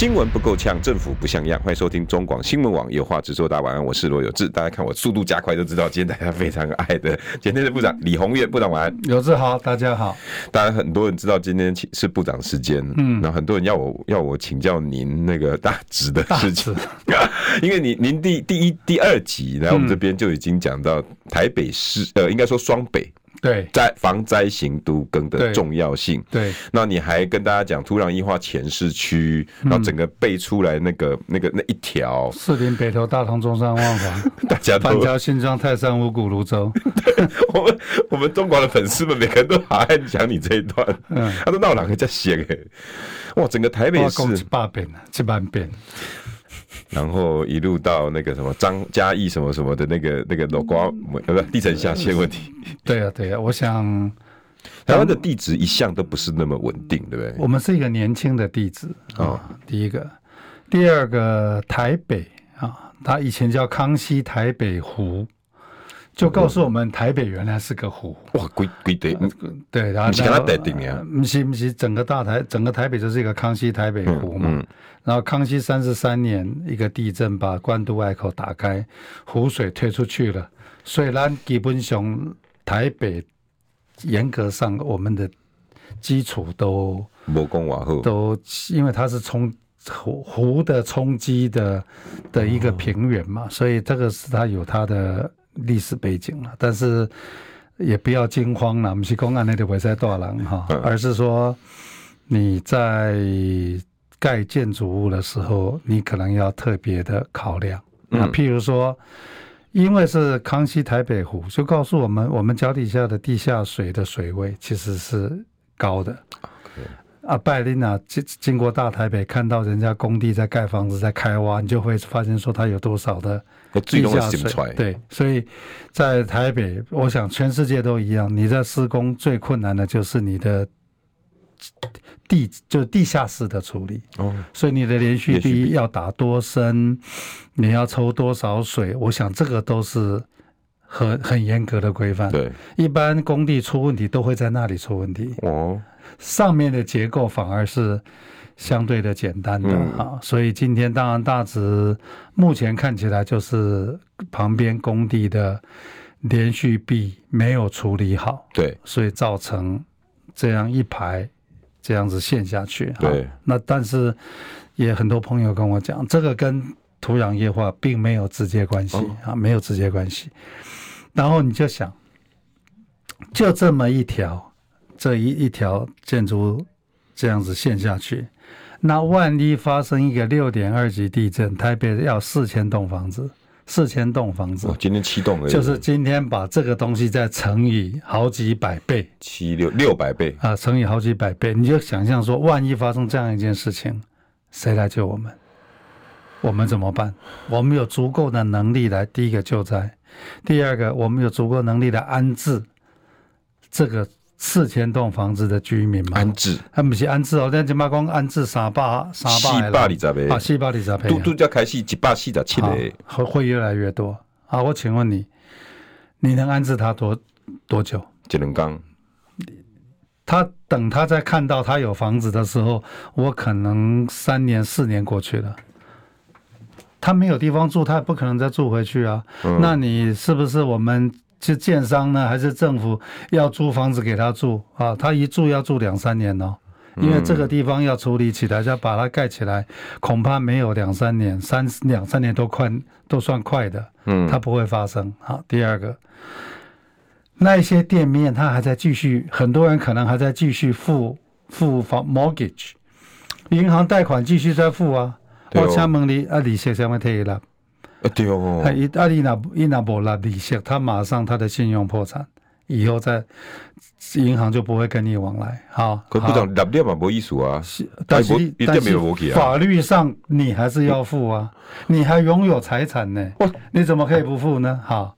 新闻不够呛，政府不像样。欢迎收听中广新闻网，有话直说。大家晚安，我是罗有志。大家看我速度加快，就知道今天大家非常爱的今天的部长李鸿月部长晚安。有志好，大家好。当然很多人知道今天是部长时间，嗯，那很多人要我要我请教您那个大职的事情，因为您您第第一第二集来我们这边就已经讲到台北市，呃，应该说双北。对，在防灾型都更的重要性。对，那你还跟大家讲土壤异化前市区，然后整个背出来那个、嗯、那个那一条四林北投大同中山万华，大家都板桥新庄泰山五股芦洲。对，我们我们中国的粉丝们每个人都好爱讲你这一段。嗯，他说那我哪个在写？哇，整个台北市七八遍了，七八遍。然后一路到那个什么张嘉义什么什么的那个那个老瓜，呃，不，地层下陷问题。对啊，对啊，我想 台湾的地质一向都不是那么稳定，对不对？我们是一个年轻的地质啊，第一个，第二个台北啊，它以前叫康熙台北湖。就告诉我们，台北原来是个湖。哇，鬼鬼的，对，然后不是不是，整个大台，整个台北就是一个康熙台北湖嘛。嗯嗯、然后康熙三十三年，一个地震把关渡隘口打开，湖水退出去了。所以，咱基本上台北严格上我们的基础都没功瓦后，都因为它是冲湖湖的冲击的的一个平原嘛，所以这个是它有它的。历史背景了，但是也不要惊慌了。不是公安那里会在大浪哈，而是说你在盖建筑物的时候，你可能要特别的考量。那譬如说，因为是康熙台北湖，就告诉我们，我们脚底下的地下水的水位其实是高的。啊，拜林啊，经经过大台北，看到人家工地在盖房子，在开挖，你就会发现说它有多少的地下水。对，所以在台北，我想全世界都一样，你在施工最困难的就是你的地，就地下室的处理。哦，所以你的连续壁要打多深，你要抽多少水，我想这个都是很很严格的规范。对，一般工地出问题都会在那里出问题。哦。上面的结构反而是相对的简单的啊，所以今天当然大直目前看起来就是旁边工地的连续壁没有处理好，对，所以造成这样一排这样子陷下去。对，那但是也很多朋友跟我讲，这个跟土壤液化并没有直接关系啊，没有直接关系。然后你就想，就这么一条。这一一条建筑这样子陷下去，那万一发生一个六点二级地震，台北要四千栋房子，四千栋房子，今天七栋，就是今天把这个东西再乘以好几百倍，七六六百倍啊，乘以好几百倍，你就想象说，万一发生这样一件事情，谁来救我们？我们怎么办？我们有足够的能力来第一个救灾，第二个，我们有足够能力来安置这个。四千栋房子的居民嘛，安置，他不是安置哦，咱今嘛讲安置三百三百四百二十倍，啊，四百二十倍，都都要开始一百四十七个，会会越来越多。啊，我请问你，你能安置他多多久？就能讲，他等他在看到他有房子的时候，我可能三年四年过去了，他没有地方住，他也不可能再住回去啊。嗯、那你是不是我们？是建商呢，还是政府要租房子给他住啊？他一住要住两三年哦，因为这个地方要处理起来，要把它盖起来，恐怕没有两三年，三两三年都快都算快的。嗯，它不会发生。好，第二个，那一些店面他还在继续，很多人可能还在继续付付房 mortgage，银行贷款继续在付啊。我请问你啊，利息什么退了？对哦，他一阿里那伊那不拿利息，他马上他的信用破产，以后在银行就不会跟你往来。好，可部长立点嘛没意思啊，但是但是法律上你还是要付啊，你还拥有财产呢，你怎么可以不付呢？好，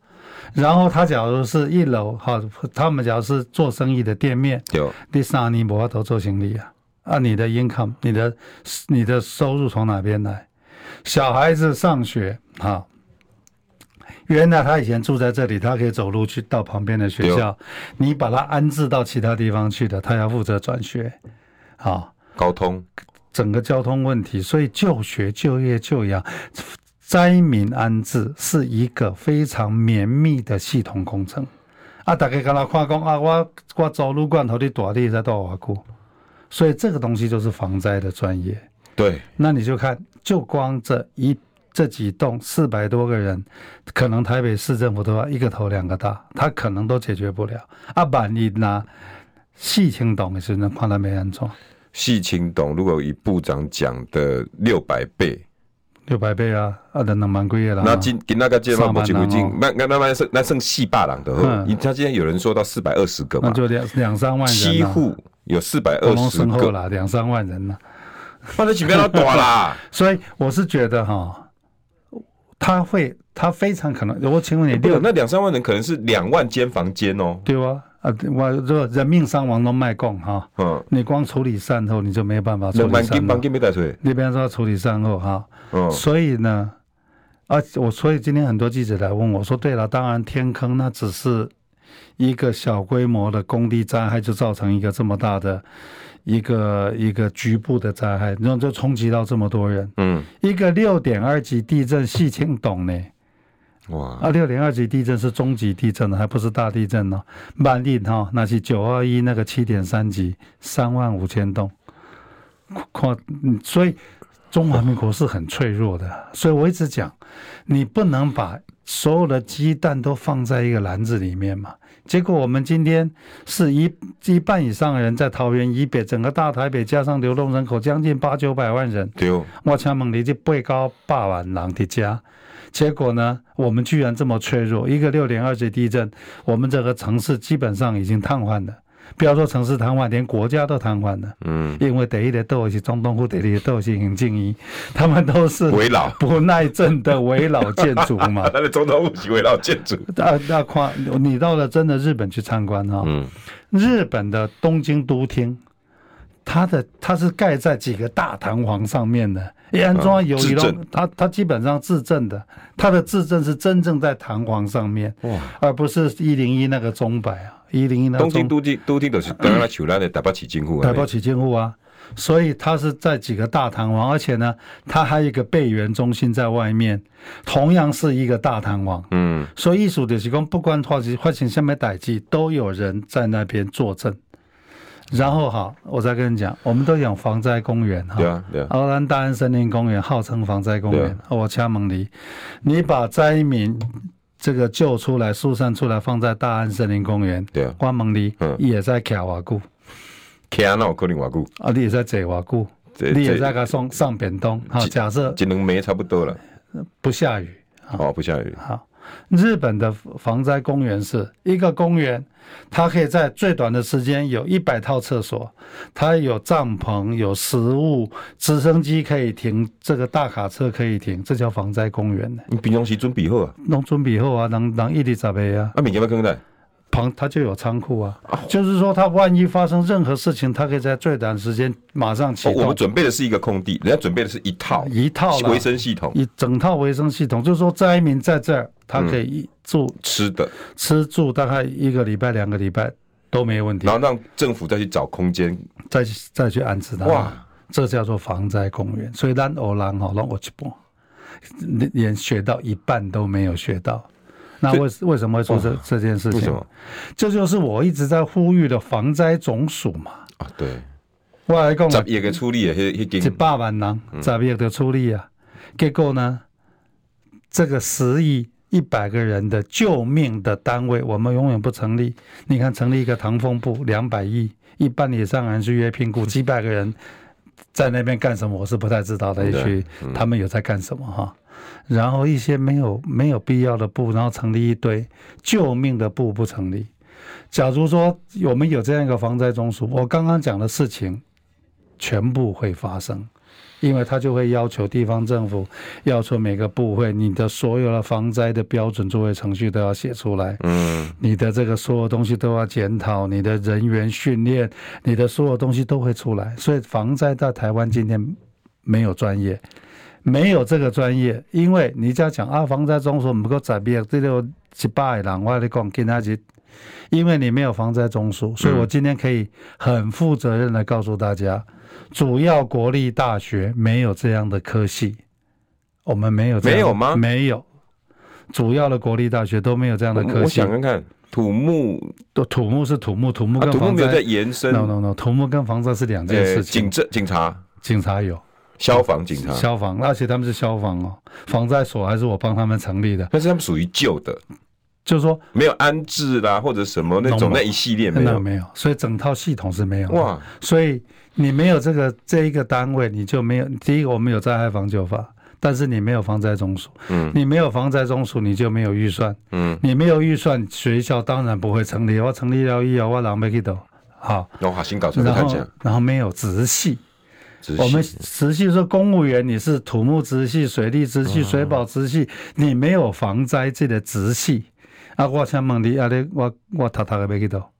然后他假如是一楼哈，他们假如是做生意的店面，有第三年我都做生意啊，啊，你的 income，你的你的收入从哪边来？小孩子上学啊，原来他以前住在这里，他可以走路去到旁边的学校，你把他安置到其他地方去的，他要负责转学，啊，交通，整个交通问题，所以就学、就业、就养。灾民安置是一个非常绵密的系统工程啊！大家跟他看讲啊，我我走路罐头的大地在多瓦库，所以这个东西就是防灾的专业。对，那你就看，就光这一这几栋四百多个人，可能台北市政府都要一个头两个大，他可能都解决不了啊！万一拿细青懂的时候，看他没安装。细青懂，如果以部长讲的六百倍。六百倍啊，啊，等两万几个人。那今今那个街坊不进不进，那那那剩那剩四百人的。嗯，他今天有人说到四百二十个嘛，那就两两三万人。七户有四百二十个啦，两三万人呢。放在前面要躲啦。所以我是觉得哈，他会，他非常可能。我请问你，六那两三万人可能是两万间房间哦。对啊。啊，我这人命伤亡都卖供哈，嗯，你光处理善后你就没有办法处理善后。那边说处理善后哈，嗯，所以呢，啊，我所以今天很多记者来问我说，对了，当然天坑那只是一个小规模的工地灾害，就造成一个这么大的一个一个局部的灾害，然后就冲击到这么多人，嗯，一个六点二级地震，细听懂呢。哇！啊，六点二级地震是中级地震，还不是大地震呢。曼利哈，那是九二一那个七点三级，三万五千栋。况，所以中华民国是很脆弱的。所以我一直讲，你不能把所有的鸡蛋都放在一个篮子里面嘛。结果我们今天是一一半以上的人在桃园以北，整个大台北加上流动人口将近八九百万人。对哦，我请问你这八九百万人的家。结果呢，我们居然这么脆弱，一个六点二级地震，我们这个城市基本上已经瘫痪了。不要说城市瘫痪，连国家都瘫痪了。嗯，因为第一的都是总统府，第二的都是行政一，他们都是围老不耐震的围老建筑嘛。他的总统府是围老建筑。那那夸你到了真的日本去参观哈，嗯，日本的东京都厅。它的它是盖在几个大弹簧上面的，一安装有一种，它它基本上自震的，它的自震是真正在弹簧上面，而不是一零一那个钟摆啊，一零一那个。东京都厅都厅都是当然求来的台北市政府啊，台北市政府啊，所以它是在几个大弹簧，而且呢，它还有一个备援中心在外面，同样是一个大弹簧，嗯，所以意思就是讲，不管发生发生什么代志，都有人在那边坐镇。然后哈，我再跟你讲，我们都讲防灾公园哈，对啊，对啊。奥兰大安森林公园号称防灾公园，啊、我请问你，你把灾民这个救出来、疏散出来，放在大安森林公园，对啊，我问你，嗯，也在卡瓦固，卡那可能瓦固啊，你也在这瓦固，你也在个上上边东，好，假设只能没差不多了，不下雨，哦，不下雨，好。日本的防灾公园是一个公园，它可以在最短的时间有一百套厕所，它有帐篷、有食物，直升机可以停，这个大卡车可以停，这叫防灾公园呢。你平常时准备好啊？弄准备好啊，能能一直准备啊。啊，明天要更改。旁它就有仓库啊，就是说它万一发生任何事情，它可以在最短时间马上启动。我们准备的是一个空地，人家准备的是一套一套卫生系统，一整套卫生系统，就是说灾民在这儿，他可以住吃的，吃住大概一个礼拜、两个礼拜都没问题。然后让政府再去找空间，再再去安置他。哇，这叫做防灾公园。所以咱偶然哈，让我去播，连学到一半都没有学到。那为为什么会做这这件事情？为什么？这就是我一直在呼吁的防灾总署嘛。啊，对。我来讲，十亿的处理啊，一百万人，十亿的处理啊。结果呢，这个十亿一百个人的救命的单位，我们永远不成立。你看，成立一个唐风部，两百亿，一半以上人去约聘雇 几百个人，在那边干什么？我是不太知道的。也许他们有在干什么哈。然后一些没有没有必要的部，然后成立一堆救命的部不成立。假如说我们有这样一个防灾中枢，我刚刚讲的事情全部会发生。因为他就会要求地方政府，要求每个部会，你的所有的防灾的标准作业程序都要写出来。嗯，你的这个所有东西都要检讨，你的人员训练，你的所有东西都会出来。所以防灾在台湾今天没有专业，没有这个专业，因为你只要讲啊，防灾中署不够在编，这就一百人我跟你讲，跟他去，因为你没有防灾中枢，所以我今天可以很负责任的告诉大家。主要国立大学没有这样的科系，我们没有这样。没有吗？没有，主要的国立大学都没有这样的科系。我想看看土木，土木是土木，土木跟防灾、啊、土木没有在延伸。No no no，土木跟防灾是两件事情。警政、警察、警察有，消防警察、消防，而且他们是消防哦。防灾所还是我帮他们成立的，但是他们属于旧的，就是说没有安置啦，或者什么那种那一系列没有没有，所以整套系统是没有。哇，所以。你没有这个这一个单位，你就没有。第一个，我们有灾害防救法，但是你没有防灾中署。嗯，你没有防灾中署，你就没有预算。嗯，你没有预算，学校当然不会成立。我成立了以后，我让没去到。好，搞出来看一下。然后没有直系，我们直系说公务员，你是土木直系、水利直系、水保直系，你没有防灾这个直系。啊，我想问你，啊，你我我偷偷的没去到。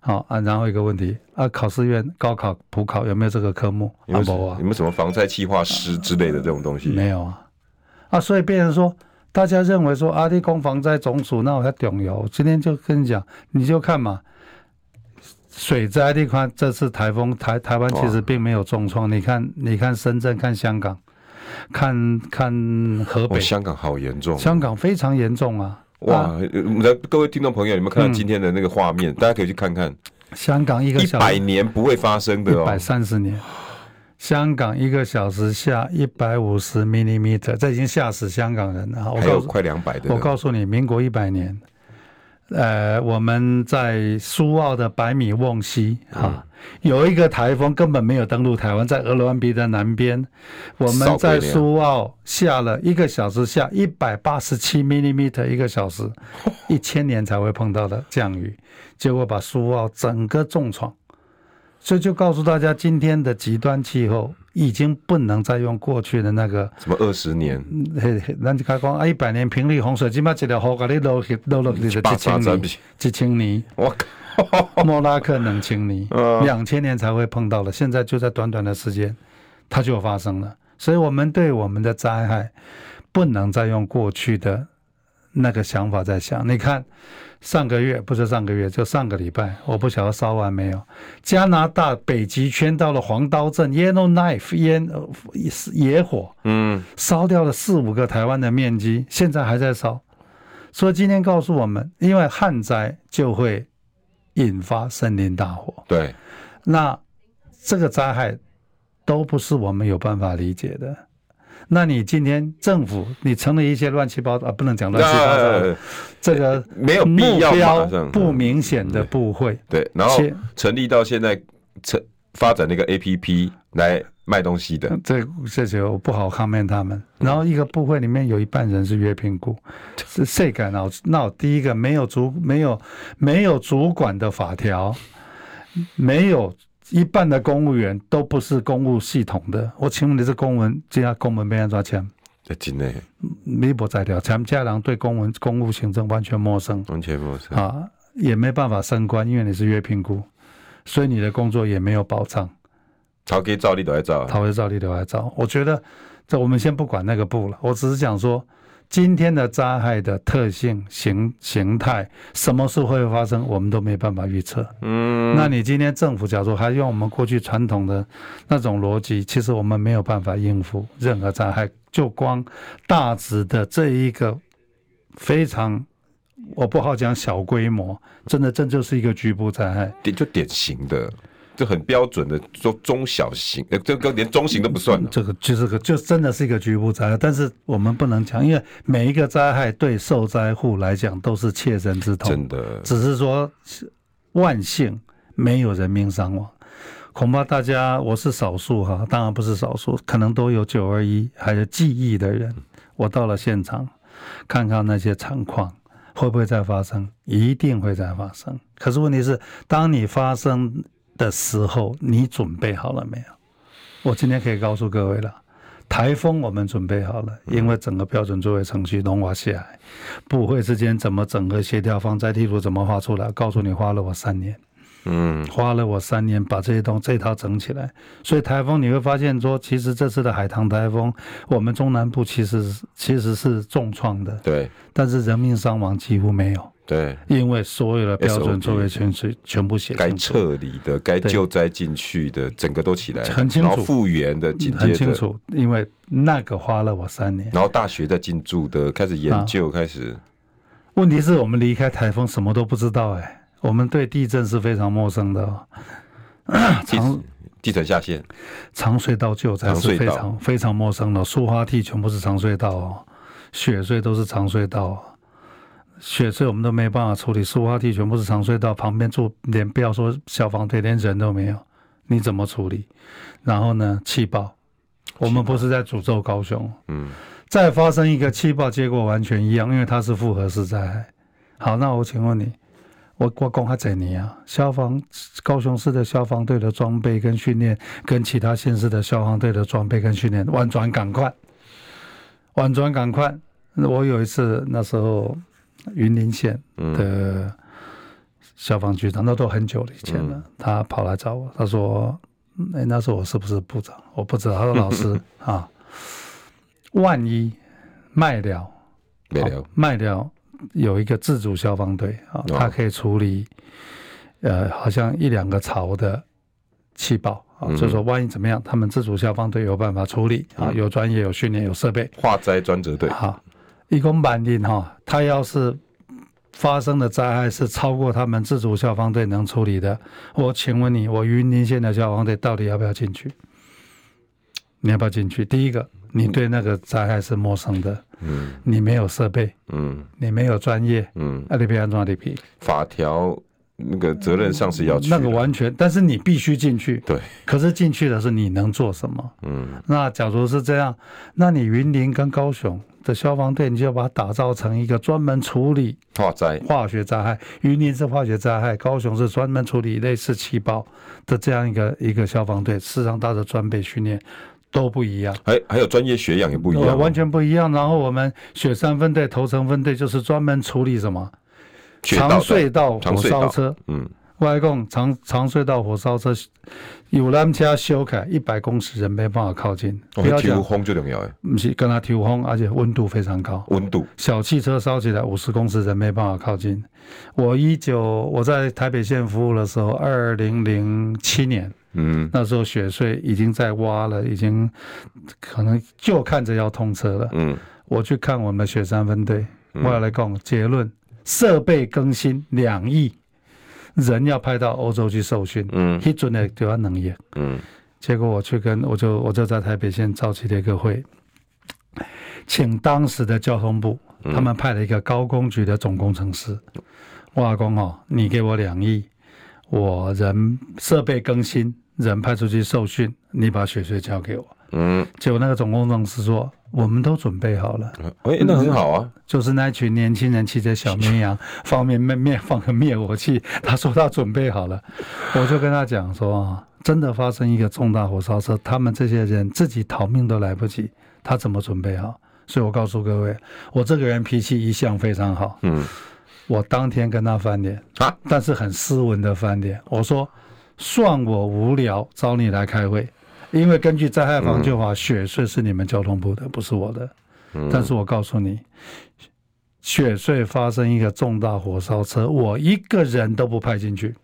好啊，然后一个问题啊，考试院高考普考有没有这个科目？有没有啊？有没有什么防灾计划师之类的这种东西？没有啊，啊，所以变成说，大家认为说阿弟攻防灾总署那我才重要。今天就跟你讲，你就看嘛，水灾地方这次台风台台湾其实并没有重创。你看，你看深圳，看香港，看看河北，香港好严重，香港非常严重啊。哇！来，各位听众朋友，有没有看到今天的那个画面？嗯、大家可以去看看。香港一个小时一百年不会发生的哦，一百三十年。香港一个小时下一百五十 millimeter，这已经吓死香港人了。我还有快两百的。我告诉你，民国一百年，呃，我们在苏澳的百米瓮溪啊。有一个台风根本没有登陆台湾，在鹅銮鼻的南边，我们在苏澳下了一个小时下一百八十七 millimeter 一个小时，一千年才会碰到的降雨，结果把苏澳整个重创，所以就告诉大家，今天的极端气候已经不能再用过去的那个什么二十年，咱就开讲啊，一百年平率洪水，起码一条河给你落去落落去就一千年，一千年，我靠。莫拉克冷清尼，两千年才会碰到了，现在就在短短的时间，它就发生了。所以，我们对我们的灾害，不能再用过去的那个想法在想。你看，上个月不是上个月，就上个礼拜，我不晓得烧完没有。加拿大北极圈到了黄刀镇，Yellowknife 烟野火，嗯，烧掉了四五个台湾的面积，现在还在烧。所以今天告诉我们，因为旱灾就会。引发森林大火，对，那这个灾害都不是我们有办法理解的。那你今天政府你成立一些乱七八糟啊，不能讲乱七八糟，这个没有必要，目标不明显的部会，对，然后成立到现在成发展那个 APP 来。卖东西的，这这些我不好 comment 他们。然后一个部会里面有一半人是约聘雇，是谁敢闹闹？第一个没有主没有没有主管的法条，没有一半的公务员都不是公务系统的。我请问你是公文，这家公文被人抓钱？真的，你不在条，咱家人对公文公务行政完全陌生，完全陌生啊，也没办法升官，因为你是约聘雇，所以你的工作也没有保障。逃给照例都来照，逃给照例都来照。我觉得这我们先不管那个部了，我只是讲说今天的灾害的特性、形形态，什么事会发生，我们都没办法预测。嗯，那你今天政府假如还用我们过去传统的那种逻辑，其实我们没有办法应付任何灾害。就光大致的这一个非常，我不好讲小规模，真的这就是一个局部灾害，典就典型的。就很标准的中中小型，呃，这个连中型都不算。这个就是个，就真的是一个局部灾害。但是我们不能讲，因为每一个灾害对受灾户来讲都是切身之痛。真的，只是说万幸没有人命伤亡。恐怕大家，我是少数哈，当然不是少数，可能都有九二一还有记忆的人。我到了现场，看看那些惨况会不会再发生？一定会再发生。可是问题是，当你发生。的时候，你准备好了没有？我今天可以告诉各位了，台风我们准备好了，因为整个标准作业程序龙华下来，部会之间怎么整个协调，防灾地图怎么画出来，告诉你花了我三年。嗯，花了我三年把这些东这套整起来，所以台风你会发现说，其实这次的海棠台风，我们中南部其实其实是重创的，对，但是人命伤亡几乎没有，对，因为所有的标准作业全是全部写该撤离的、该救灾进去的，整个都起来很清楚，然后复原的紧接着很清楚，因为那个花了我三年，然后大学在进驻的开始研究，开始，问题是我们离开台风什么都不知道哎。我们对地震是非常陌生的，哦，长地层下陷，长隧道救灾是非常非常陌生的。苏花地全部是长隧道哦，雪隧都是长隧道，雪隧我们都没办法处理，苏花地全部是长隧道，旁边住连不要说消防队，连人都没有，你怎么处理？然后呢，气爆，我们不是在诅咒高雄，嗯，再发生一个气爆，结果完全一样，因为它是复合式灾害。好，那我请问你。我我讲下这里啊，消防高雄市的消防队的装备跟训练，跟其他县市的消防队的装备跟训练，婉转赶快，婉转赶快。我有一次那时候云林县的消防局长，那都很久以前了，他跑来找我，他说：“哎，那时候我是不是部长？我不知道。”他说：“老师 啊，万一卖了，卖了，卖了。”有一个自主消防队啊，他可以处理，呃，好像一两个槽的气爆啊，就是说万一怎么样，他们自主消防队有办法处理啊，有专业、有训练、有设备。化灾专责队好，一公板定哈，他要是发生的灾害是超过他们自主消防队能处理的，我请问你，我云林县的消防队到底要不要进去？你要不要进去？第一个。你对那个灾害是陌生的，嗯，你没有设备，嗯，你没有专业，嗯，阿里皮安装阿里皮，法条那个责任上是要去，那个完全，但是你必须进去，对，可是进去的是你能做什么？嗯，那假如是这样，那你云林跟高雄的消防队，你就要把它打造成一个专门处理化灾、化学灾害，云林是化学灾害，高雄是专门处理类似气爆的这样一个一个消防队，事实上它的装备训练。都不一样，还还有专业学养也不一样，完全不一样。然后我们雪山分队、头城分队就是专门处理什么长隧道火烧车。嗯，外公长长隧道火烧车，有缆车修改一百公尺，人没办法靠近。不要讲风最重要哎，不是跟他抽风，而且温度非常高。温度小汽车烧起来五十公尺，人没办法靠近。我一九我在台北县服务的时候，二零零七年。嗯，那时候雪隧已经在挖了，已经可能就看着要通车了。嗯，我去看我们的雪山分队，我要来讲结论：设备更新两亿，人要派到欧洲去受训。嗯，一准的就要能力。嗯，结果我去跟我就我就在台北县召集了一个会，请当时的交通部，他们派了一个高工局的总工程师。我讲哦，你给我两亿。我人设备更新，人派出去受训，你把雪隧交给我。嗯，结果那个总工程师说，我们都准备好了。哎、欸，那很好啊。就是那群年轻人骑着小绵羊，放面灭灭放个灭火器。他说他准备好了，我就跟他讲说啊，真的发生一个重大火烧车，他们这些人自己逃命都来不及，他怎么准备好？所以我告诉各位，我这个人脾气一向非常好。嗯。我当天跟他翻脸啊，但是很斯文的翻脸。我说，算我无聊，找你来开会，因为根据灾害防救法，雪隧是你们交通部的，不是我的。但是我告诉你，雪隧发生一个重大火烧车，我一个人都不派进去，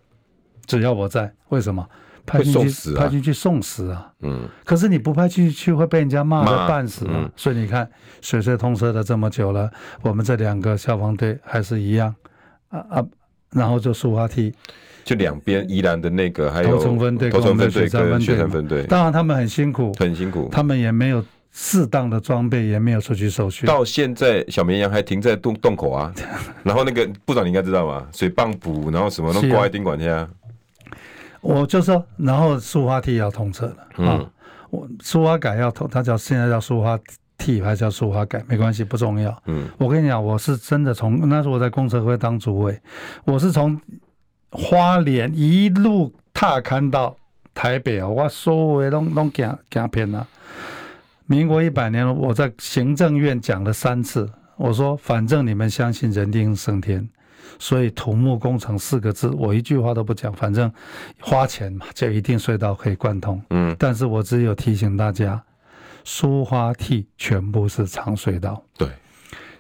只要我在。为什么？派进去，派进去送死啊！嗯，可是你不派进去会被人家骂的半死啊！所以你看，雪隧通车的这么久了，我们这两个消防队还是一样啊啊！然后就苏花梯，就两边宜兰的那个还有头城分队、头城分队跟雪山分队，当然他们很辛苦，很辛苦，他们也没有适当的装备，也没有出去受训。到现在，小绵羊还停在洞洞口啊！然后那个部长你应该知道吧？水泵补，然后什么都挂在宾馆下。我就说，然后苏花梯要通车了啊！嗯、我苏花改要通，它叫现在叫苏花梯还是叫苏花改？没关系，不重要。嗯，我跟你讲，我是真的从那时候我在公车会当主委，我是从花莲一路踏勘到台北啊，我所有的拢拢行行偏了。民国一百年，我在行政院讲了三次，我说反正你们相信人定胜天，所以土木工程四个字，我一句话都不讲，反正花钱嘛，就一定隧道可以贯通。嗯，但是我只有提醒大家，苏花替全部是长隧道。对。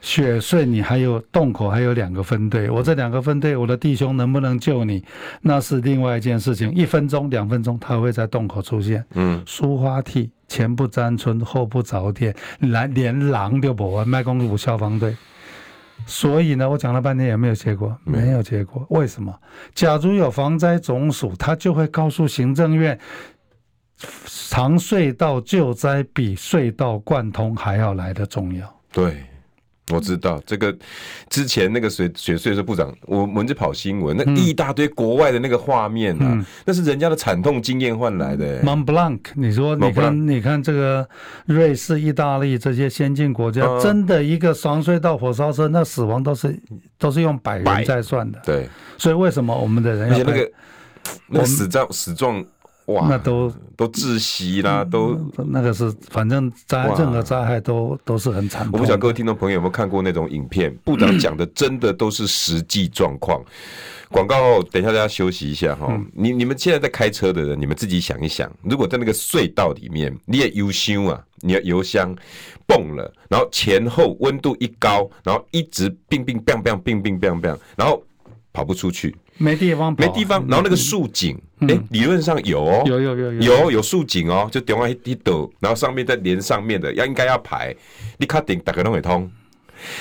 雪隧，你还有洞口，还有两个分队。我这两个分队，我的弟兄能不能救你，那是另外一件事情。一分钟、两分钟，他会在洞口出现。嗯，苏花替前不沾村，后不着店，来连狼都不完。麦公路消防队，所以呢，我讲了半天也没有结果，没有结果。为什么？假如有防灾总署，他就会告诉行政院，长隧道救灾比隧道贯通还要来的重要。对。我知道这个，之前那个水雪隧的部长，我们就跑新闻，那一大堆国外的那个画面啊，嗯、那是人家的惨痛经验换来的。Mont Blanc，你说，你看，你看这个瑞士、意大利这些先进国家，嗯、真的一个双隧道火烧车，那死亡都是都是用百人在算的。对，所以为什么我们的人要而且那个那个死状死状？哇，那都都窒息啦，都那个是反正灾任何灾害都都是很惨。我不晓得各位听众朋友有没有看过那种影片，部长 讲的真的都是实际状况。广、告后，等一下大家休息一下哈、你你们现在在开车的人，你们自己想一想，如果在那个隧道里面，你也油箱啊，你的油箱蹦了，然后前后温度一高，然后一直冰冰冰冰冰冰冰冰，然后跑不出去。没地方跑，没地方，然后那个竖井，哎、欸，理论上有哦，有有有有。有有竖井哦，就点完一抖，然后上面再连上面的，要应该要排，你卡顶打开都会通，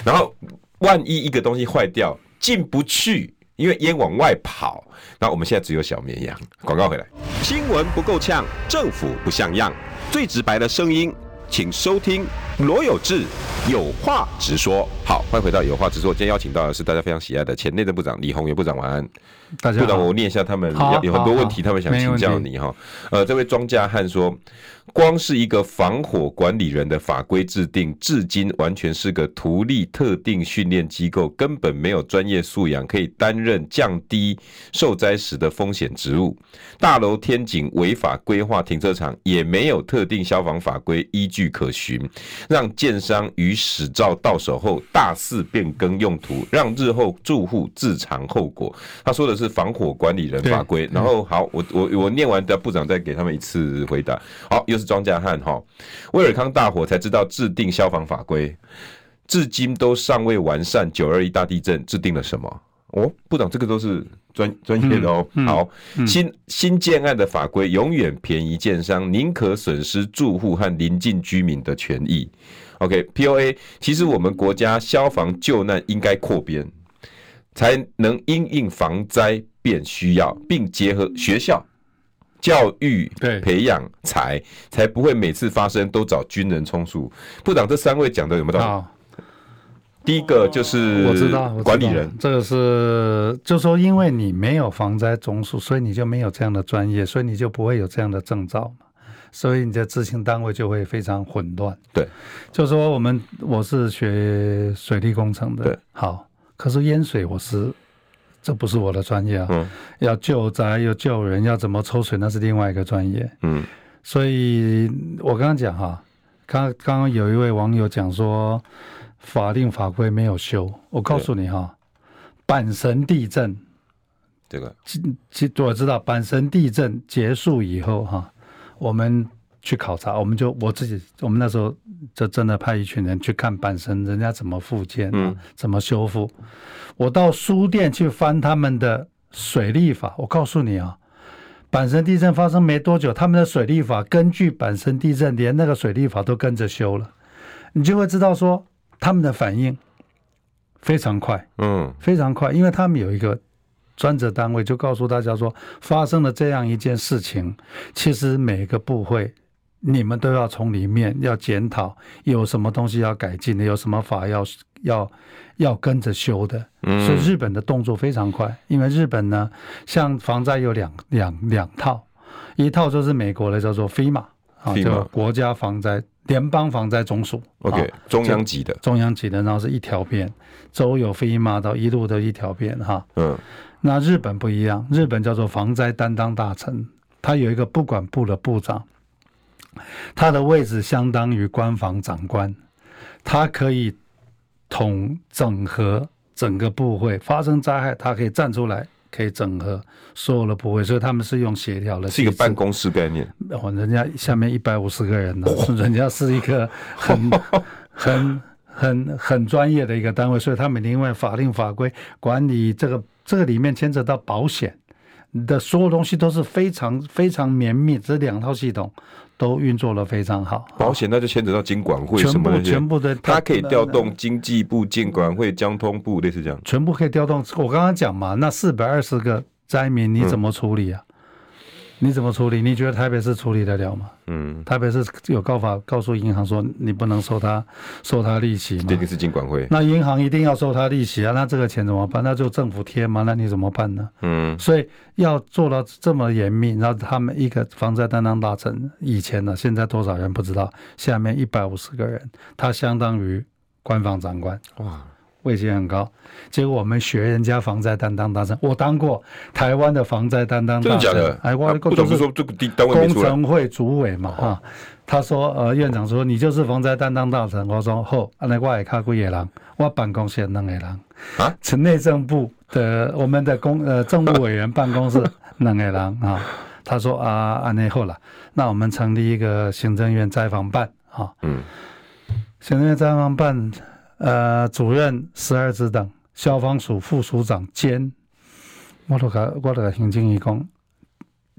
然后万一一个东西坏掉进不去，因为烟往外跑，那我们现在只有小绵羊。广告回来，新闻不够呛，政府不像样，最直白的声音。请收听罗有志有话直说。好，欢迎回到有话直说。今天邀请到的是大家非常喜爱的前内政部长李鸿源部长，晚安。大家好。部长，我念一下他们有很多问题，他们想请教你哈。呃，这位庄家汉说。光是一个防火管理人的法规制定，至今完全是个图利特定训练机构，根本没有专业素养可以担任降低受灾时的风险职务。大楼天井违法规划停车场，也没有特定消防法规依据可循，让建商与使照到手后大肆变更用途，让日后住户自尝后果。他说的是防火管理人法规。然后好，我我我念完的部长再给他们一次回答。好。就是庄稼汉哈，威尔康大火才知道制定消防法规，至今都尚未完善。九二一大地震制定了什么？哦，部长，这个都是专专业的哦。好，新新建案的法规永远便宜建商，宁可损失住户和邻近居民的权益。OK，POA，其实我们国家消防救难应该扩编，才能因应防灾变需要，并结合学校。教育培养才才不会每次发生都找军人充数。部长，这三位讲的有没有道理？第一个就是我知道管理人，这个是就说因为你没有防灾总署，所以你就没有这样的专业，所以你就不会有这样的证照嘛，所以你的执行单位就会非常混乱。对，就说我们我是学水利工程的，对，好，可是淹水我是。这不是我的专业啊，嗯、要救灾要救人，要怎么抽水，那是另外一个专业。嗯，所以我刚刚讲哈，刚刚刚有一位网友讲说法令法规没有修，我告诉你哈，阪神地震这个，其实我知道阪神地震结束以后哈，我们。去考察，我们就我自己，我们那时候就真的派一群人去看板神，人家怎么复建，嗯，怎么修复。我到书店去翻他们的水利法，我告诉你啊，板神地震发生没多久，他们的水利法根据板神地震，连那个水利法都跟着修了，你就会知道说他们的反应非常快，嗯，非常快，因为他们有一个。专责单位就告诉大家说，发生了这样一件事情，其实每个部会，你们都要从里面要检讨，有什么东西要改进的，有什么法要要要跟着修的。所以日本的动作非常快，因为日本呢，像防灾有两两两套，一套就是美国的叫做 FEMA 啊，叫国家防灾联邦防灾总署，OK，中央级的，中央级的，然后是一条边，州有 FEMA 到一路都一条边哈，嗯。那日本不一样，日本叫做防灾担当大臣他有一个不管部的部长，他的位置相当于官房长官，他可以统整合整个部会，发生灾害，他可以站出来，可以整合所有的部会，所以他们是用协调的，是一个办公室概念。哦，人家下面一百五十个人呢，人家是一个很 很很很专业的一个单位，所以他们另外法令法规管理这个，这个里面牵扯到保险。的所有东西都是非常非常绵密，这两套系统都运作的非常好。保险那就牵扯到经管会什么的，全部的，它可以调动经济部、监管会、交通部，类似这样，全部可以调动。我刚刚讲嘛，那四百二十个灾民你怎么处理啊？嗯你怎么处理？你觉得台北市处理得了吗？嗯，台北市有告法告诉银行说，你不能收他收他利息吗？这个是金管会。那银行一定要收他利息啊？那这个钱怎么办？那就政府贴吗？那你怎么办呢？嗯，所以要做到这么严密，然后他们一个防灾担当大臣以前呢，现在多少人不知道？下面一百五十个人，他相当于官方长官。哇。位阶很高，结果我们学人家防灾担当大臣，我当过台湾的防灾担当大臣。真的假的？哎，我不是说这个单位工程会主委嘛，哈、哦。他说，呃，院长说你就是防灾担当大臣。我说，好，那我也看过野狼，我办公室两个人啊，是内政部的我们的公呃政务委员办公室两个人啊。他说啊，安内后了，那我们成立一个行政院灾防办啊。嗯，行政院灾防办。呃，主任十二职等，消防署副署长兼，我都个我都个行政一工，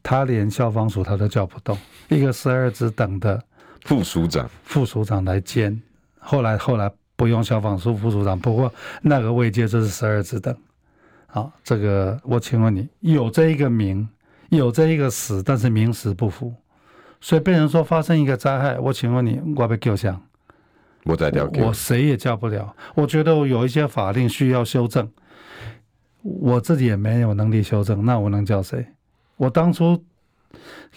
他连消防署他都叫不动，一个十二职等的副署长，副署长来兼，后来后来不用消防署副署长，不过那个位阶就是十二职等。好，这个我请问你，有这一个名，有这一个实，但是名实不符，所以被人说发生一个灾害，我请问你，我被救下。我再调，我谁也叫不了。我觉得我有一些法令需要修正，我自己也没有能力修正，那我能叫谁？我当初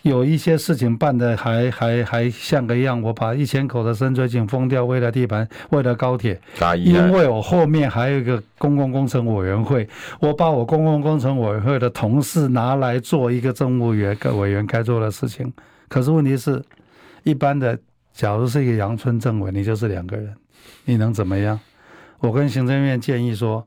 有一些事情办的还还还像个样，我把一千口的深水井封掉，为了地盘，为了高铁，因为我后面还有一个公共工程委员会，我把我公共工程委员会的同事拿来做一个政务员跟委员该做的事情。可是问题是，一般的。假如是一个阳春政委，你就是两个人，你能怎么样？我跟行政院建议说，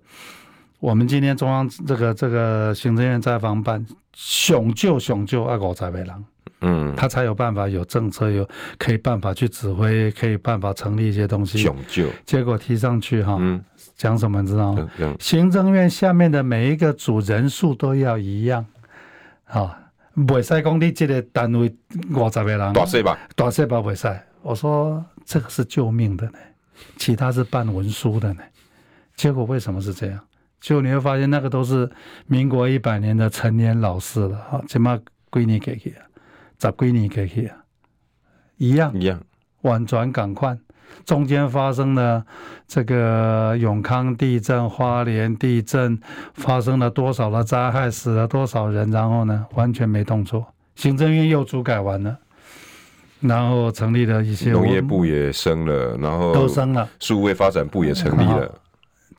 我们今天中央这个这个行政院在防办，雄救雄救啊五十个人，嗯，他才有办法有政策，有可以办法去指挥，可以办法成立一些东西。雄救，结果提上去哈，讲什么你知道吗？行政院下面的每一个组人数都要一样，啊，袂使讲你这个单位五十个人，大细吧，大细吧袂使。我说这个是救命的呢，其他是办文书的呢。结果为什么是这样？就你会发现那个都是民国一百年的陈年老事了哈，起码归你给去啊，咋归你给去啊？一样一样，婉转赶快。中间发生了这个永康地震、花莲地震，发生了多少的灾害，死了多少人，然后呢，完全没动作。行政院又主改完了。然后成立了一些农业部也升了，然后都升了，数位发展部也成立了。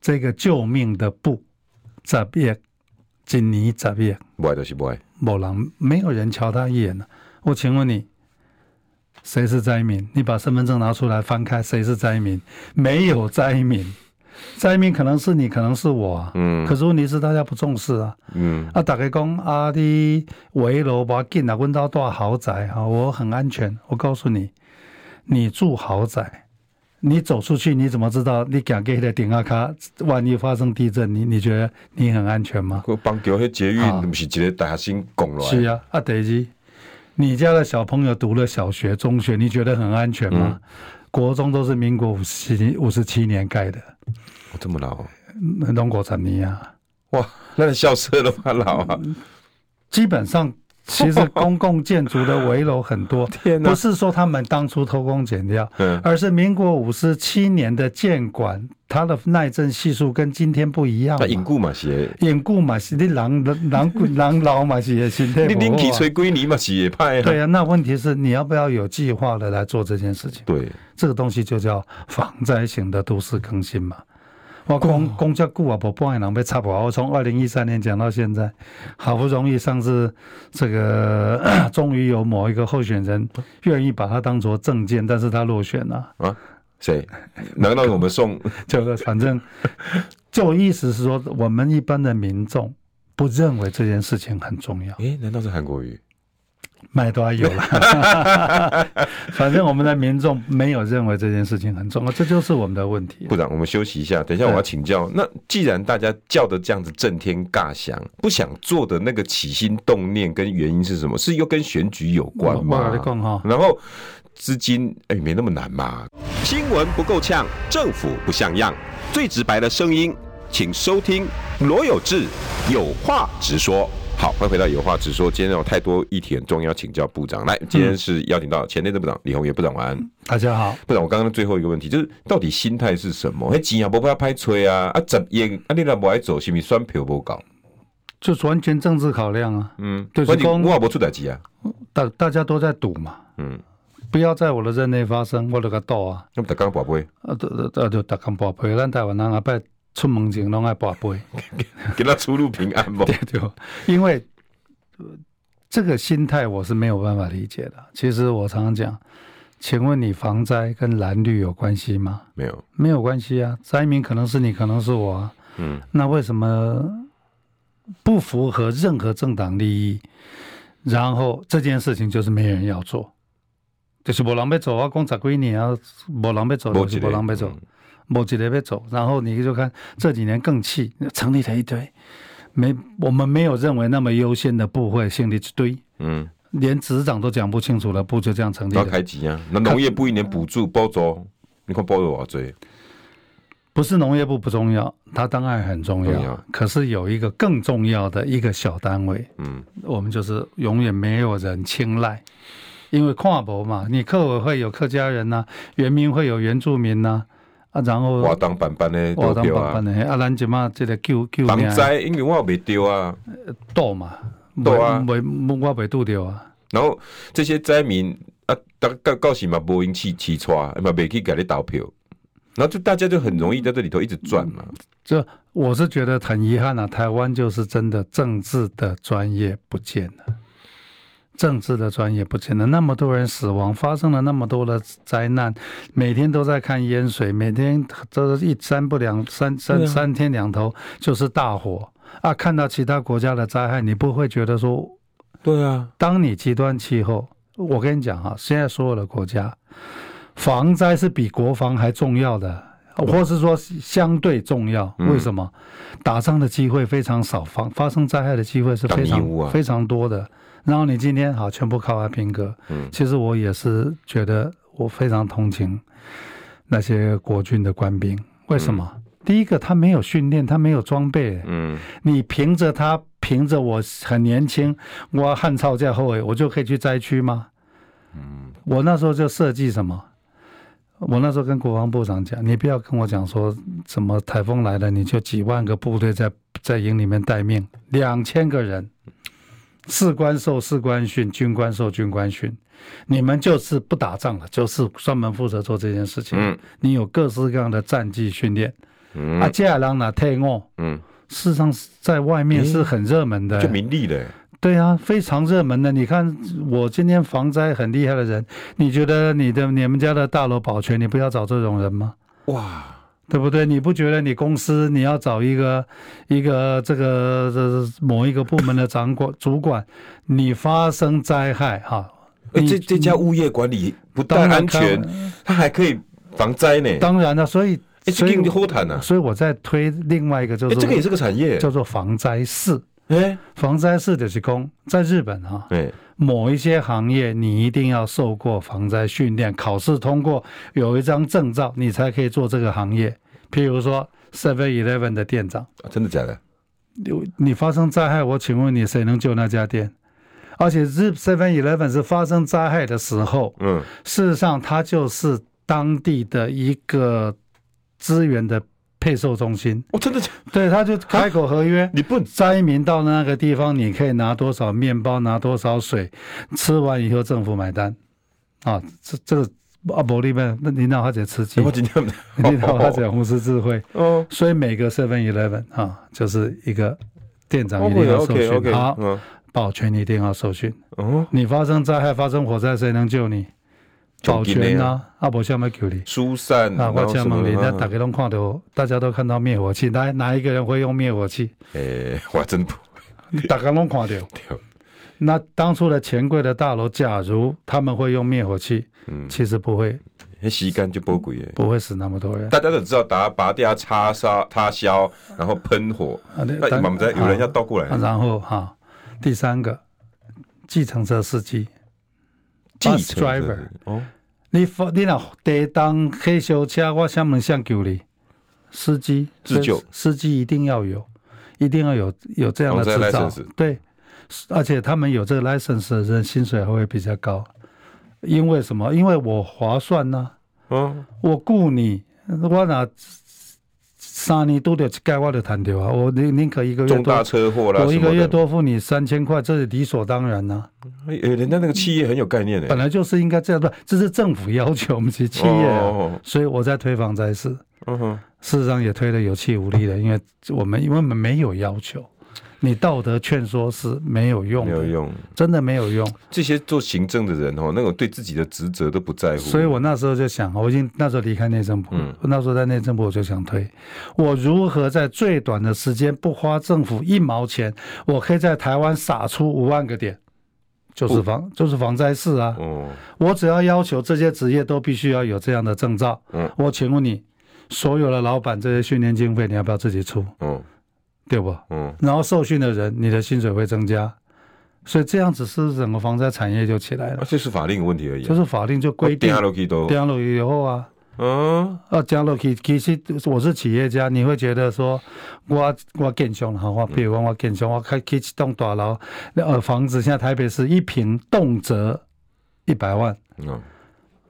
这个救命的部，十亿，今年十亿，不爱就是不爱，没人，没有人瞧他一眼了。我请问你，谁是灾民？你把身份证拿出来翻开，谁是灾民？没有灾民。灾民可能是你，可能是我啊。嗯。可是问题是大家不重视啊。嗯。啊，大家讲啊，你围楼把建啊，问到多少豪宅啊？我很安全。我告诉你，你住豪宅，你走出去，你怎么知道你敢给他顶下卡？万一发生地震，你你觉得你很安全吗？我帮叫那捷运，不是一个大学生拱来。是啊。啊，第二，你家的小朋友读了小学、中学，你觉得很安全吗？嗯、国中都是民国五十七五十七年盖的。我这么老，农国产泥啊！哇，那个校舍都怕老啊。基本上，其实公共建筑的危楼很多。天哪！不是说他们当初偷工减料，而是民国五十七年的建管，它的耐震系数跟今天不一样。那稳固嘛是，稳固嘛是你狼人 人老嘛是身体。你冷气吹归你嘛是也派。对啊，那问题是你要不要有计划的来做这件事情？对，这个东西就叫防灾型的都市更新嘛。我公公家顾啊，不半人被插破。我从二零一三年讲到现在，好不容易上次这个 终于有某一个候选人愿意把他当做证件，但是他落选了啊？谁？难道我们送？就是反正就意思是说，我们一般的民众不认为这件事情很重要。诶，难道是韩国瑜？麦都还有了，反正我们的民众没有认为这件事情很重要，这就是我们的问题。部长，我们休息一下，等一下我要请教。那既然大家叫的这样子震天尬响，不想做的那个起心动念跟原因是什么？是又跟选举有关吗？然后资金哎，没那么难嘛。新闻不够呛，政府不像样，最直白的声音，请收听罗有志有话直说。好，欢迎回到有话直说。今天有太多议题很重要，请教部长。来，今天是邀请到前内政部长李鸿源部长，晚安。大家好，部长，我刚刚最后一个问题就是，到底心态是什么？哎，钱啊，不要拍吹啊，啊，怎样？啊，你若不爱走，是不是选票不搞？就是完全政治考量啊。嗯，对，反正我也不出代志啊。大大家都在赌嘛。嗯，不要在我的任内发生，我就个赌啊。那么大刚宝贝。啊，对对对，就大刚宝贝，咱台湾人阿拜出门前拢爱博杯，给他出入平安不？对对，因为。这个心态我是没有办法理解的。其实我常常讲，请问你防灾跟蓝绿有关系吗？没有，没有关系啊。灾民可能是你，可能是我啊。嗯，那为什么不符合任何政党利益？然后这件事情就是没人要做，就是没人要做。我讲十几年啊，没人要做，就是没人要做，没一个要做。然后你就看这几年更气，成立了一堆。没，我们没有认为那么优先的部会成立一堆，嗯，连执掌都讲不清楚了，部就这样成立开机啊？那农业部一年补助包走，你看包了多少追？不是农业部不重要，它当然很重要，重要。可是有一个更重要的一个小单位，嗯，我们就是永远没有人青睐，因为跨博嘛，你客委会有客家人呐、啊，原民会有原住民呐、啊。啊，然后活动办办的都对啊。啊，咱即马即个救救防灾，因为我也没丢啊，倒嘛，倒啊，没我没拄着啊。然后这些灾民啊，到到到时嘛，无用去起错，嘛没去给你投票，然后就大家就很容易在这里头一直转嘛。这我是觉得很遗憾啊，台湾就是真的政治的专业不见了。政治的专业不见得那么多人死亡，发生了那么多的灾难，每天都在看淹水，每天都是一三不两三三三天两头就是大火啊！看到其他国家的灾害，你不会觉得说，对啊？当你极端气候，我跟你讲哈，现在所有的国家防灾是比国防还重要的，或是说相对重要。为什么？打仗的机会非常少，发发生灾害的机会是非常非常多的。然后你今天好，全部靠阿平哥。嗯，其实我也是觉得我非常同情那些国军的官兵。为什么？嗯、第一个，他没有训练，他没有装备。嗯，你凭着他，凭着我很年轻，我汉朝在后尾，我就可以去灾区吗？嗯，我那时候就设计什么？我那时候跟国防部长讲，你不要跟我讲说什么台风来了，你就几万个部队在在营里面待命，两千个人。士官受士官训，军官受军官训，你们就是不打仗了，就是专门负责做这件事情。嗯，你有各式各样的战技训练。嗯，啊，接下来呢退我？嗯，事实上在外面是很热门的，就名利的。对啊，非常热门的。你看我今天防灾很厉害的人，你觉得你的你们家的大楼保全，你不要找这种人吗？哇！对不对？你不觉得你公司你要找一个一个这个这某一个部门的长管主管，你发生灾害哈？这这家物业管理不但安全，它还可以防灾呢。当然了，所以所以后谈呢，所以我在推另外一个就是这个也是个产业，叫做防灾士。哎，防灾士的是工，在日本啊。对。某一些行业，你一定要受过防灾训练，考试通过，有一张证照，你才可以做这个行业。譬如说，Seven Eleven 的店长，啊，真的假的？你你发生灾害，我请问你，谁能救那家店？而且日 Seven Eleven 是发生灾害的时候，嗯，事实上它就是当地的一个资源的。配售中心，哦真的？对，他就开口合约，你不灾民到那个地方，你可以拿多少面包，拿多少水，吃完以后政府买单，啊，这这个啊，不里面那领导他在吃鸡，我今天领导 他在红十字会，哦，所以每个 Seven Eleven 啊，就是一个店长一定要受训，好，保全一定要受训。哦，你发生灾害、发生火灾，谁能救你？保全啊，啊，不下面叫你疏散啊，我请问你，那大家都看到，大家都看到灭火器，哪哪一个人会用灭火器？诶，我真不，大家都看到。那当初的钱柜的大楼，假如他们会用灭火器，嗯，其实不会，那时间就不贵，不会死那么多人。大家都知道，打拔掉、插烧、插销，然后喷火。那我们在有人要倒过来。然后哈，第三个，计程车司机，bus driver。哦，你发你那地当黑修车，我想问想救你，司机自救，司机一定要有，一定要有有这样的执照，对。而且他们有这个 license 的人薪水还会比较高，因为什么？因为我划算呢、啊。嗯，我雇你，我拿三年都得盖我的弹条啊！我宁宁可一个月重大车祸了，我一个月多付你三千块，这是理所当然呐、啊。哎，人家那个企业很有概念的，本来就是应该这样的，这是政府要求我们企业、啊哦，所以我在推防灾事。嗯哼，事实上也推的有气无力的，因为我们因为我们没有要求。你道德劝说是没有用，没有用，真的没有用。这些做行政的人哦，那种对自己的职责都不在乎。所以我那时候就想，我已经那时候离开内政部，嗯，那时候在内政部我就想推，我如何在最短的时间不花政府一毛钱，我可以在台湾撒出五万个点，就是防就是防灾士啊。哦，我只要要求这些职业都必须要有这样的证照。嗯，我请问你，所有的老板这些训练经费你要不要自己出？嗯。对不？嗯，然后受训的人，你的薪水会增加，所以这样子是整个防灾产业就起来了。这是法令问题而已。就是法令就规定。降落以后啊，嗯，啊，降落去，其实我是企业家，你会觉得说，我我建商哈，我比如说我建商，我开开一栋大楼，呃，房子现在台北市一平动辄一百万，嗯，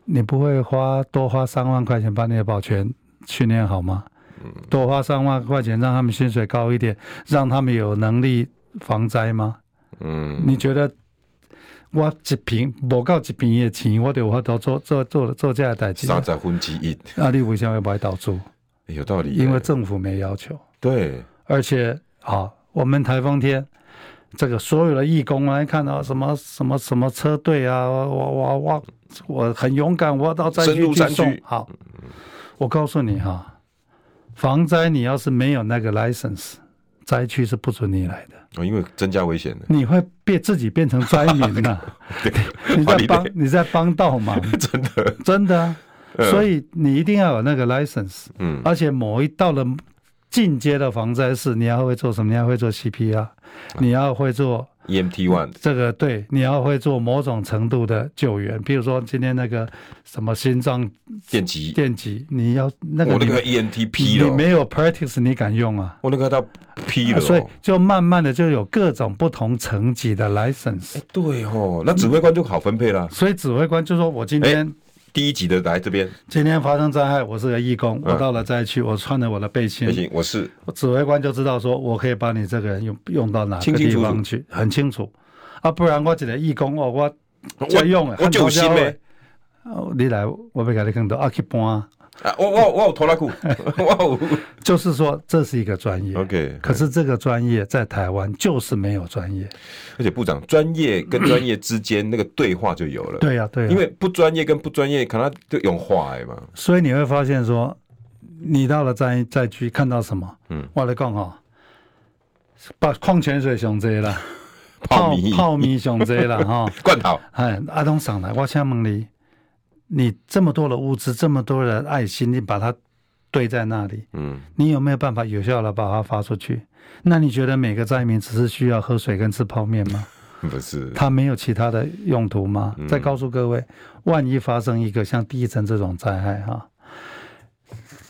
你不会花多花三万块钱把你的保全训练好吗？多花三万块钱让他们薪水高一点，让他们有能力防灾吗？嗯，你觉得我一平不够一平的钱，我得我都做做做做这样的代志？三十分之一，那你为什么要买倒租？有道理，因为政府没要求。对，而且啊，我们台风天这个所有的义工来看到什么什么什么车队啊，我我我我很勇敢，我到灾区去送。好，我告诉你哈。防灾，你要是没有那个 license，灾区是不准你来的。哦，因为增加危险的。你会变自己变成灾民呐、啊？你在帮你在帮倒忙，真的真的啊！所以你一定要有那个 license。嗯。而且某一到了进阶的防灾士，你要会做什么？你要会做 CPR，你要会做。EMT one，这个对，你要会做某种程度的救援，比如说今天那个什么心脏 电极，电极，你要那个我那个 EMT P 了，你没有 practice 你敢用啊？我那个到 P 了，所以就慢慢的就有各种不同层级的 license。对哦，那指挥官就好分配了。所以指挥官就说我今天。第一集的来这边。今天发生灾害，我是个义工，我到了灾区，我穿着我的背心，背心我是指挥官就知道说，我可以把你这个人用用到哪个地方去，很清楚。啊，不然我一个义工哦，我我用啊，我就心呗。你来，我要给你更多啊，去搬。啊，我我我有拖拉裤，我有 就是说这是一个专业，OK。可是这个专业在台湾就是没有专业，而且部长专业跟专业之间那个对话就有了，对呀对呀，因为不专业跟不专业可能就用话嘛。所以你会发现说，你到了灾灾区看到什么？嗯，我来讲哈，把矿泉水上这了，泡泡米上这了哈，罐头，哎，阿东上来，我请问你。你这么多的物资，这么多的爱心，你把它堆在那里，嗯，你有没有办法有效的把它发出去？那你觉得每个灾民只是需要喝水跟吃泡面吗？不是，他没有其他的用途吗？再告诉各位，万一发生一个像地震这种灾害哈，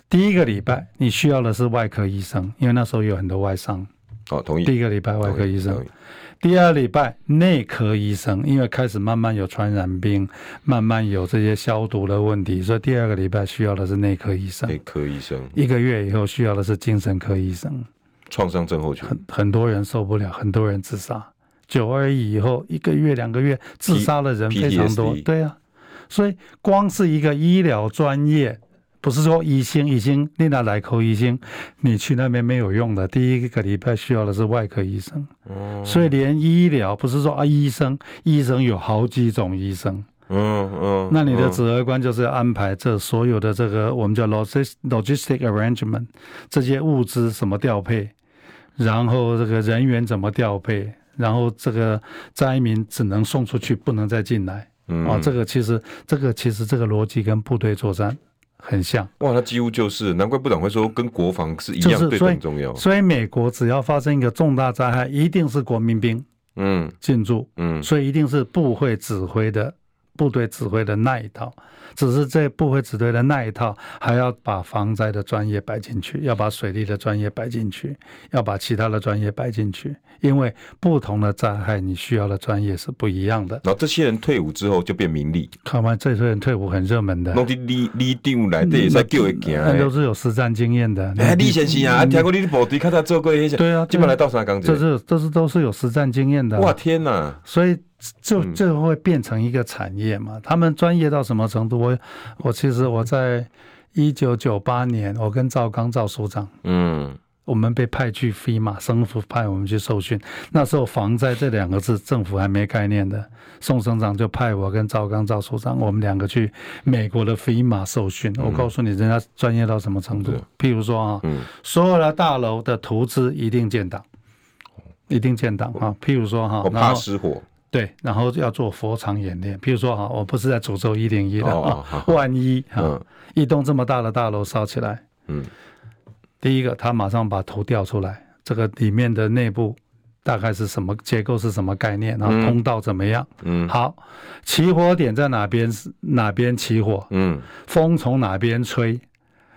第一个礼拜你需要的是外科医生，因为那时候有很多外伤。哦，同意。第一个礼拜外科医生。第二礼拜内科医生，因为开始慢慢有传染病，慢慢有这些消毒的问题，所以第二个礼拜需要的是内科医生。内科医生一个月以后需要的是精神科医生。创伤症候群，很很多人受不了，很多人自杀。九二一以后一个月两个月自杀的人非常多，对啊。所以光是一个医疗专业，不是说医生医生，你拿来口医生，你去那边没有用的。第一个礼拜需要的是外科医生。嗯。所以连医疗不是说啊，医生医生有好几种医生。嗯嗯。那你的指挥官就是要安排这所有的这个我们叫 logistic logistic arrangement 这些物资什么调配，然后这个人员怎么调配，然后这个灾民只能送出去，不能再进来。嗯，哦，这个其实，这个其实这个逻辑跟部队作战很像。哇，那几乎就是，难怪部长会说跟国防是一样对很重要。所以美国只要发生一个重大灾害，一定是国民兵嗯进驻嗯，所以一定是部会指挥的部队指挥的那一套。只是这部队指挥的那一套，还要把防灾的专业摆进去，要把水利的专业摆进去，要把其他的专业摆进去，因为不同的灾害，你需要的专业是不一样的。然后这些人退伍之后就变名利，看完这些人退伍很热门的，弄的立立定来的也在叫一件，那都是有实战经验的。哎，李先生啊，听过你的部队，看他做过一些，对啊，基本来到啥岗这是这是都是有实战经验的。哇天哪！所以。就就会变成一个产业嘛？他们专业到什么程度？我我其实我在一九九八年，我跟赵刚赵署长，嗯，我们被派去 FEMA，省府派我们去受训。那时候防灾这两个字政府还没概念的，宋省长就派我跟赵刚赵署长，我们两个去美国的 FEMA 受训。我告诉你，人家专业到什么程度？譬如说啊，所有的大楼的图纸一定建档，一定建档哈。譬如说哈，我怕失火。对，然后要做佛场演练。譬如说哈，我不是在诅咒一零一的啊，万一哈，一栋这么大的大楼烧起来，嗯，第一个他马上把头调出来，这个里面的内部大概是什么结构，是什么概念，然后通道怎么样，嗯，好，起火点在哪边？哪边起火？嗯，风从哪边吹？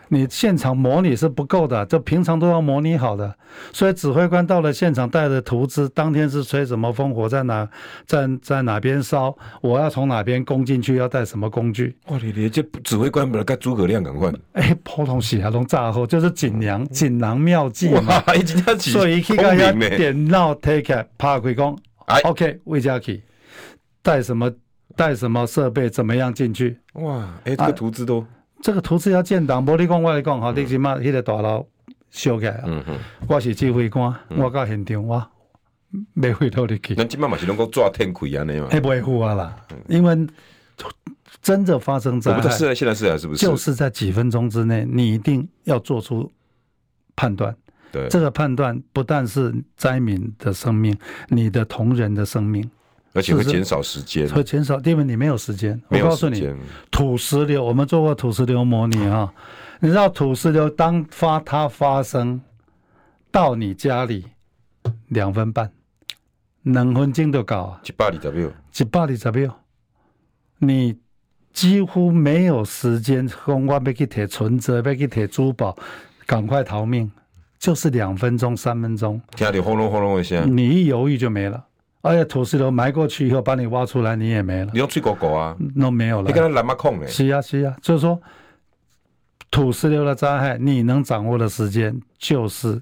你现场模拟是不够的，这平常都要模拟好的。所以指挥官到了现场带着图纸，当天是吹什么风，火在哪，在在哪边烧，我要从哪边攻进去，要带什么工具？哇，你你这指挥官不是跟诸葛亮赶快？哎，普通西还拢炸后，就是锦囊锦囊妙计嘛。所以去个要电脑 take 怕鬼工。哎，OK，魏家琪带什么带什么设备，怎么样进去？哇，哎，这个图纸都。这个图纸要建档，无你讲，我来讲，哈，你起码迄个大楼修起来，嗯嗯，我是指挥官，我到现场，我没回头你去。那起码嘛是能够抓天亏啊，那嘛。还不会付啊啦，因为真的发生灾害，我不知道是现在是还是不是？就是在几分钟之内，你一定要做出判断。对，这个判断不但是灾民的生命，你的同仁的生命。而且会减少时间，会减少，因为你没有时间。我告诉你，土石流，我们做过土石流模拟啊，你知道土石流当发它发生到你家里两分半，两分钟都搞啊，一百二十秒，一百二十秒，你几乎没有时间，说我要去提存折，要去提珠宝，赶快逃命，就是两分钟、三分钟，听到轰隆轰隆一声，你一犹豫就没了。而且土石流埋过去以后，把你挖出来，你也没了。你用吹狗狗啊？那没有了。你跟他蓝马控嘞？是啊，是啊。就是说，土石流的灾害，你能掌握的时间就是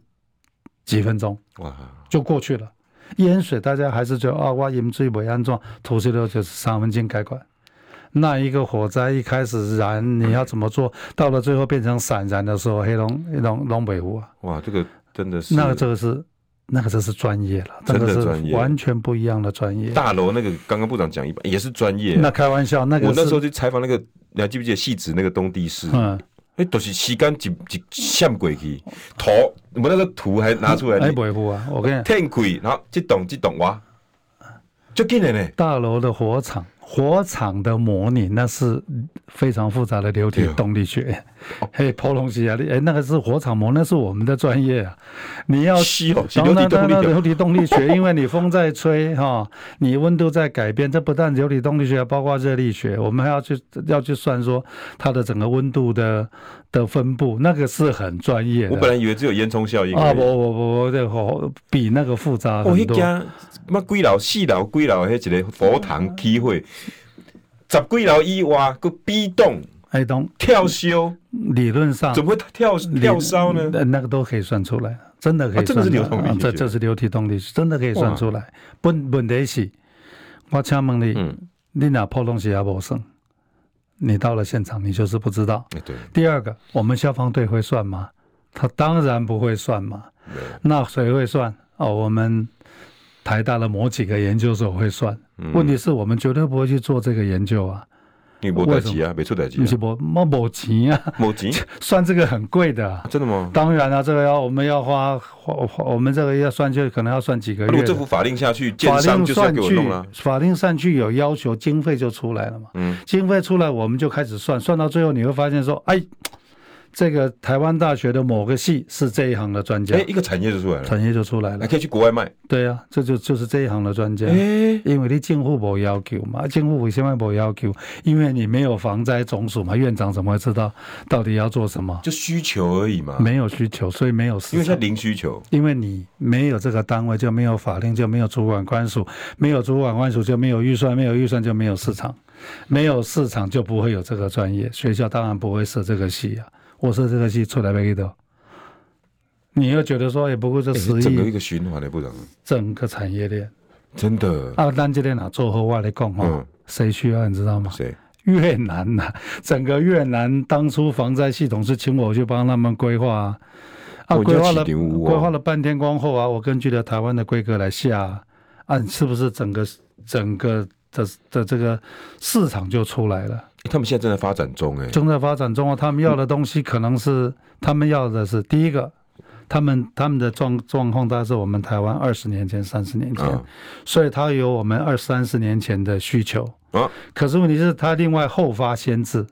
几分钟，哇，就过去了。淹水，大家还是觉得啊，挖淹水没安装，土石流就是三分钟改观。那一个火灾一开始燃，你要怎么做到了最后变成散燃的时候，黑龙黑龙龙北湖啊？哇，这个真的是。那个这个是。那个就是专业了，真的专业，完全不一样的专业。大楼那个刚刚部长讲一半也是专业。那开玩笑，那个我那时候去采访那个，你还记不记得戏子那个东帝市？嗯，哎，都是时间一一闪过去，图我们那个图还拿出来。哎，维护啊，我跟你讲，天气，然后这栋这栋哇，就进来呢。大楼的火场。火场的模拟，那是非常复杂的流体动力学。嘿，破东西啊！哎，那个是火场模，那是我们的专业啊。你要当然，当然流体动力学，因为你风在吹哈，你温度在改变，这不但流体动力学，包括热力学，我们还要去要去算说它的整个温度的的分布，那个是很专业的。我本来以为只有烟囱效应啊，不不不不，这个比那个复杂很多。乜几楼四楼几楼迄一个佛堂机会，十几楼以外个壁咚，哎咚跳修，理论上怎么会跳跳烧呢？那个都可以算出来，真的可以算。这是流动力学，这这是流体动力学，真的可以算出来。问问题是，我请问你，你哪破东西也无算，你到了现场，你就是不知道。对。第二个，我们消防队会算吗？他当然不会算嘛。那谁会算？哦，我们台大的某几个研究所会算。问题是我们绝对不会去做这个研究啊。你没代志啊，没出代志。不是没没没钱啊，没钱，算这个很贵的、啊。真的吗？当然了、啊，这个要我们要花花，我们这个要算就可能要算几个月。如果这幅法令下去，建商就是要给我弄了。法令上去有要求，经费就出来了嘛。嗯，经费出来，我们就开始算，算到最后你会发现说，哎。这个台湾大学的某个系是这一行的专家，哎，一个产业就出来了，产业就出来了，还可以去国外卖。对啊，这就就是这一行的专家，哎，因为你政府没要求嘛，政府为什么没要求？因为你没有防灾总署嘛，院长怎么会知道到底要做什么？就需求而已嘛，没有需求，所以没有市场。因为它零需求，因为你没有这个单位，就没有法令，就没有主管官署，没有主管官署就没有预算，没有预算就没有市场，没有市场就不会有这个专业，学校当然不会设这个系啊。我说这个戏出来没给的，你又觉得说也不过这十亿，整个一个循环的不能，整个产业链。真的。啊！咱这边哪做后话来讲哈，谁需要你知道吗？谁？越南呐，整个越南当初防灾系统是请我去帮他们规划啊，啊，规划了规划了半天光后啊，我根据了台湾的规格来下啊，是不是整个整个的的这个市场就出来了？他们现在正在发展中，哎，正在发展中啊！他们要的东西可能是，他们要的是第一个，他们他们的状状况大概是我们台湾二十年前、三十年前，所以他有我们二三十年前的需求啊。可是问题是，他另外后发先至，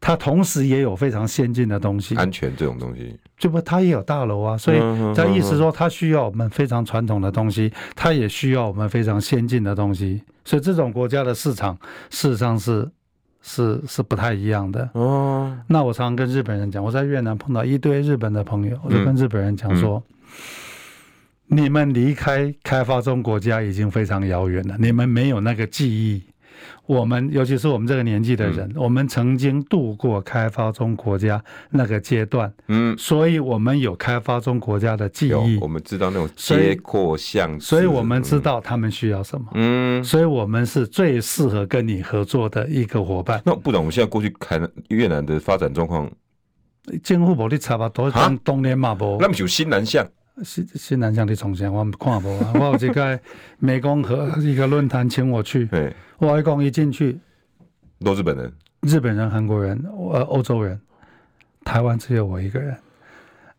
他同时也有非常先进的东西，安全这种东西，就不它也有大楼啊，所以它意思说，它需要我们非常传统的东西，它也需要我们非常先进的东西，所以这种国家的市场事实上是。是是不太一样的哦。那我常常跟日本人讲，我在越南碰到一堆日本的朋友，我就跟日本人讲说：你们离开开发中国家已经非常遥远了，你们没有那个记忆。我们尤其是我们这个年纪的人，嗯、我们曾经度过开发中国家那个阶段，嗯，所以我们有开发中国家的记忆，我们知道那种结果像，所以我们知道他们需要什么，嗯，所以我们是最适合跟你合作的一个伙伴。那不然，我们现在过去看越南的发展状况，政府无你差不多，像东联嘛不？那么就新南向。新新南向的重庆，我看无啊。我有一个 美工和一个论坛请我去，我一讲一进去，都日本人，日本人、韩国人、呃欧洲人，台湾只有我一个人，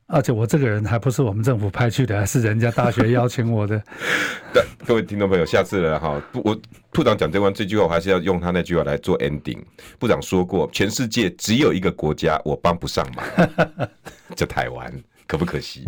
而且我这个人还不是我们政府派去的，还是人家大学邀请我的。对，各位听众朋友，下次了哈，我部长讲这关这句话，我还是要用他那句话来做 ending。部长说过，全世界只有一个国家我帮不上忙，就台湾，可不可惜？